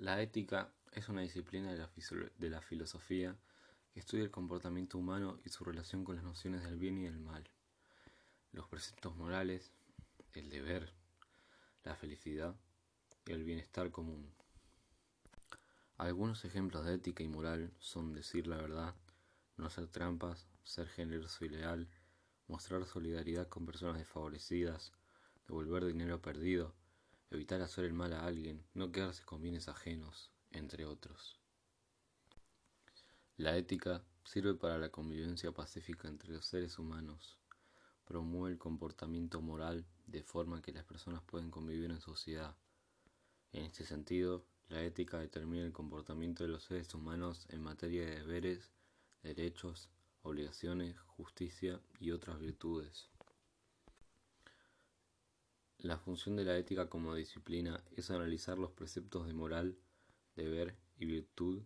La ética es una disciplina de la, filosofía que estudia el comportamiento humano y su relación con las nociones del bien y del mal, los preceptos morales, el deber, la felicidad y el bienestar común. Algunos ejemplos de ética y moral son decir la verdad, no hacer trampas, ser generoso y leal, mostrar solidaridad con personas desfavorecidas, devolver dinero perdido, evitar hacer el mal a alguien, no quedarse con bienes ajenos, entre otros. La ética sirve para la convivencia pacífica entre los seres humanos, promueve el comportamiento moral de forma que las personas pueden convivir en sociedad. En este sentido, la ética determina el comportamiento de los seres humanos en materia de deberes, derechos, obligaciones, justicia y otras virtudes. La función de la ética como disciplina es analizar los preceptos de moral, deber y virtud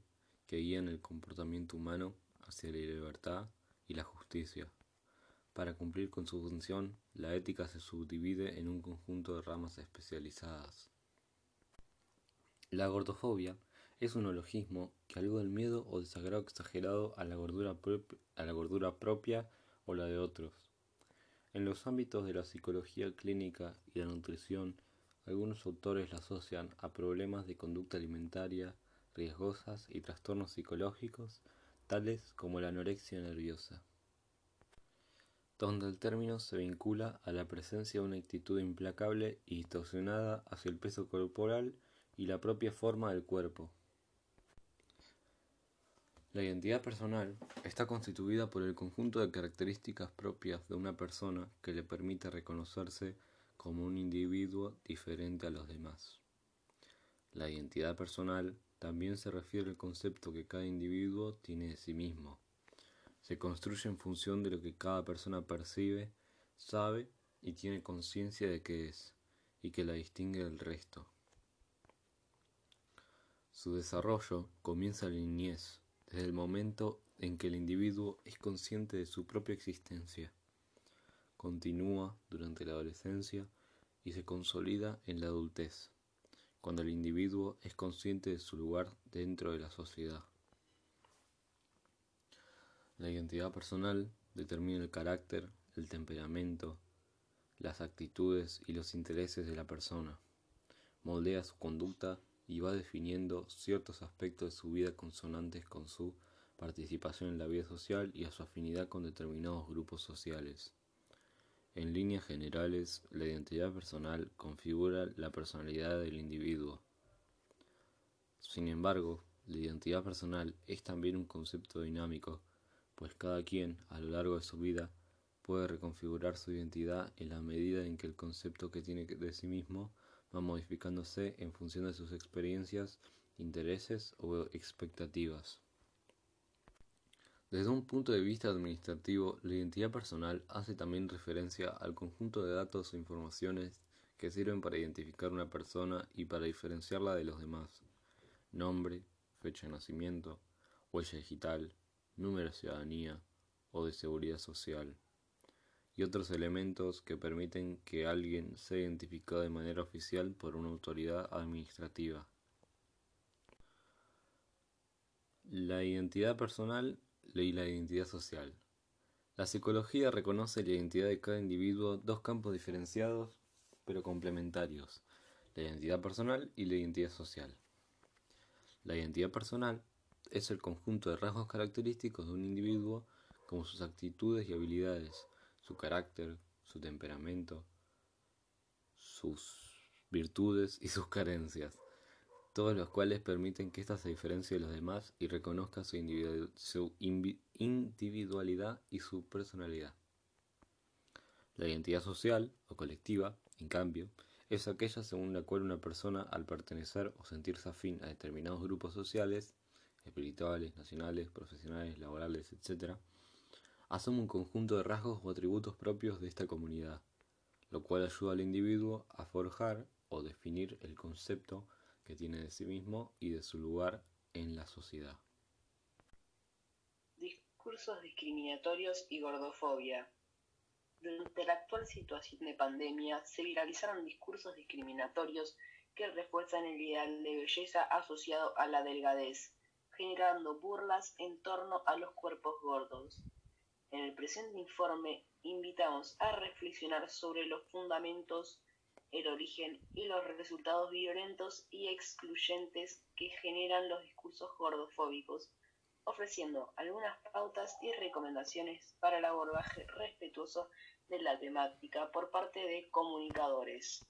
que guían el comportamiento humano hacia la libertad y la justicia. Para cumplir con su función, la ética se subdivide en un conjunto de ramas especializadas. La gordofobia es un ologismo que algo del miedo o desagrado exagerado a la gordura, a la gordura propia o la de otros. En los ámbitos de la psicología clínica y la nutrición, algunos autores la asocian a problemas de conducta alimentaria riesgosas y trastornos psicológicos, tales como la anorexia nerviosa, donde el término se vincula a la presencia de una actitud implacable y distorsionada hacia el peso corporal y la propia forma del cuerpo. La identidad personal está constituida por el conjunto de características propias de una persona que le permite reconocerse como un individuo diferente a los demás. La identidad personal también se refiere al concepto que cada individuo tiene de sí mismo. Se construye en función de lo que cada persona percibe, sabe y tiene conciencia de que es, y que la distingue del resto. Su desarrollo comienza en la niñez, desde el momento en que el individuo es consciente de su propia existencia. Continúa durante la adolescencia y se consolida en la adultez, cuando el individuo es consciente de su lugar dentro de la sociedad. La identidad personal determina el carácter, el temperamento, las actitudes y los intereses de la persona, moldea su conducta y va definiendo ciertos aspectos de su vida consonantes con su participación en la vida social y a su afinidad con determinados grupos sociales. En líneas generales, la identidad personal configura la personalidad del individuo. Sin embargo, la identidad personal es también un concepto dinámico, pues cada quien, a lo largo de su vida, puede reconfigurar su identidad en la medida en que el concepto que tiene de sí mismo modificándose en función de sus experiencias, intereses o expectativas. Desde un punto de vista administrativo, la identidad personal hace también referencia al conjunto de datos o informaciones que sirven para identificar una persona y para diferenciarla de los demás. Nombre, fecha de nacimiento, huella digital, número de ciudadanía o de seguridad social y otros elementos que permiten que alguien sea identificado de manera oficial por una autoridad administrativa. La identidad personal y la identidad social. La psicología reconoce la identidad de cada individuo dos campos diferenciados pero complementarios, la identidad personal y la identidad social. La identidad personal es el conjunto de rasgos característicos de un individuo como sus actitudes y habilidades, su carácter, su temperamento, sus virtudes y sus carencias todos los cuales permiten que ésta se diferencie de los demás y reconozca su, individualidad y su personalidad. La identidad social o colectiva, en cambio, es aquella según la cual una persona, al pertenecer o sentirse afín a determinados grupos sociales, espirituales, nacionales, profesionales, laborales, etc., asume un conjunto de rasgos o atributos propios de esta comunidad, lo cual ayuda al individuo a forjar o definir el concepto que tiene de sí mismo y de su lugar en la sociedad. Discursos discriminatorios y gordofobia. Durante la actual situación de pandemia se viralizaron discursos discriminatorios que refuerzan el ideal de belleza asociado a la delgadez, generando burlas en torno a los cuerpos gordos. En el presente informe invitamos a reflexionar sobre los fundamentos, el origen y los resultados violentos y excluyentes que generan los discursos gordofóbicos, ofreciendo algunas pautas y recomendaciones para el abordaje respetuoso de la temática por parte de comunicadores.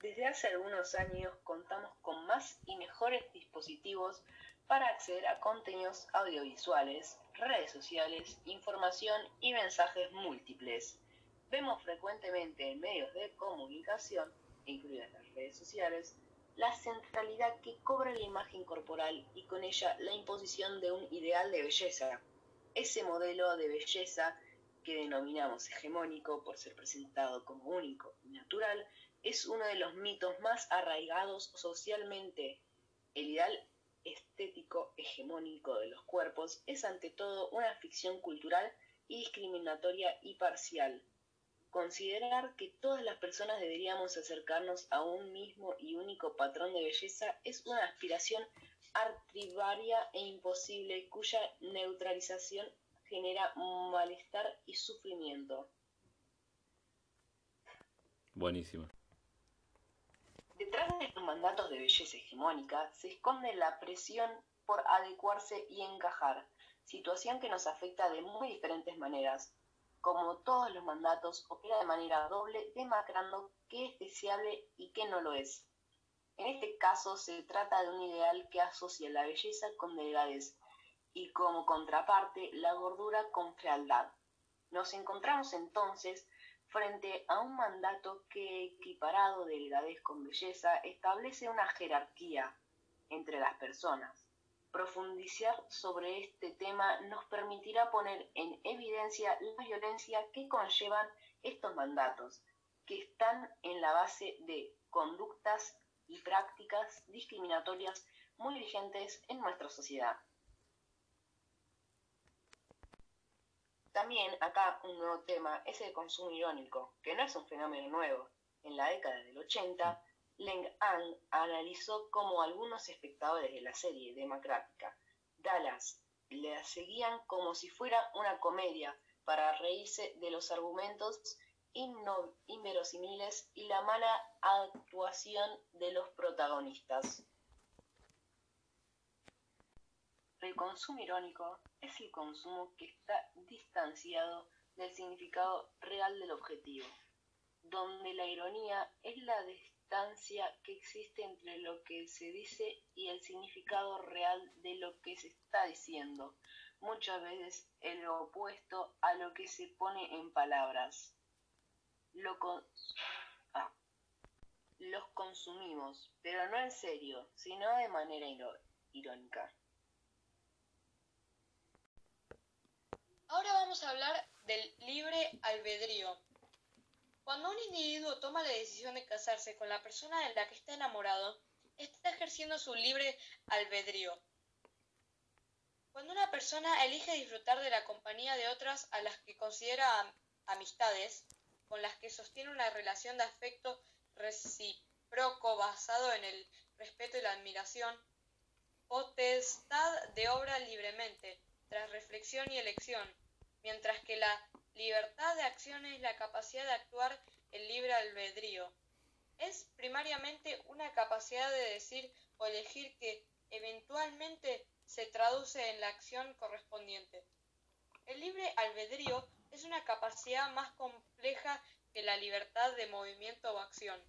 Desde hace algunos años contamos con más y mejores dispositivos para acceder a contenidos audiovisuales, redes sociales, información y mensajes múltiples. Vemos frecuentemente en medios de comunicación, incluidas las redes sociales, la centralidad que cobra la imagen corporal y con ella la imposición de un ideal de belleza. Ese modelo de belleza que denominamos hegemónico por ser presentado como único y natural, es uno de los mitos más arraigados socialmente. El ideal estético hegemónico de los cuerpos es ante todo una ficción cultural y discriminatoria y parcial. Considerar que todas las personas deberíamos acercarnos a un mismo y único patrón de belleza es una aspiración arbitraria e imposible cuya neutralización genera malestar y sufrimiento. Buenísimo. Detrás de los mandatos de belleza hegemónica se esconde la presión por adecuarse y encajar, situación que nos afecta de muy diferentes maneras. Como todos los mandatos, opera de manera doble, demacrando qué es deseable y qué no lo es. En este caso se trata de un ideal que asocia la belleza con delgadez y como contraparte la gordura con fealdad. Nos encontramos entonces frente a un mandato que, equiparado delgadez con belleza, establece una jerarquía entre las personas. Profundizar sobre este tema nos permitirá poner en evidencia la violencia que conllevan estos mandatos, que están en la base de conductas y prácticas discriminatorias muy vigentes en nuestra sociedad. También acá un nuevo tema es el consumo irónico, que no es un fenómeno nuevo. En la década del 80, Leng An analizó cómo algunos espectadores de la serie democrática Dallas le seguían como si fuera una comedia para reírse de los argumentos inverosimiles y la mala actuación de los protagonistas. El consumo irónico es el consumo que está distanciado del significado real del objetivo, donde la ironía es la distancia que existe entre lo que se dice y el significado real de lo que se está diciendo, muchas veces el opuesto a lo que se pone en palabras. Ah. Los consumimos, pero no en serio, sino de manera irónica. Ahora vamos a hablar del libre albedrío. Cuando un individuo toma la decisión de casarse con la persona de la que está enamorado, está ejerciendo su libre albedrío. Cuando una persona elige disfrutar de la compañía de otras a las que considera amistades, con las que sostiene una relación de afecto recíproco basado en el respeto y la admiración, potestad de obra libremente, tras reflexión y elección, mientras que la libertad de acción es la capacidad de actuar el libre albedrío. Es primariamente una capacidad de decir o elegir que eventualmente se traduce en la acción correspondiente. El libre albedrío es una capacidad más compleja que la libertad de movimiento o acción.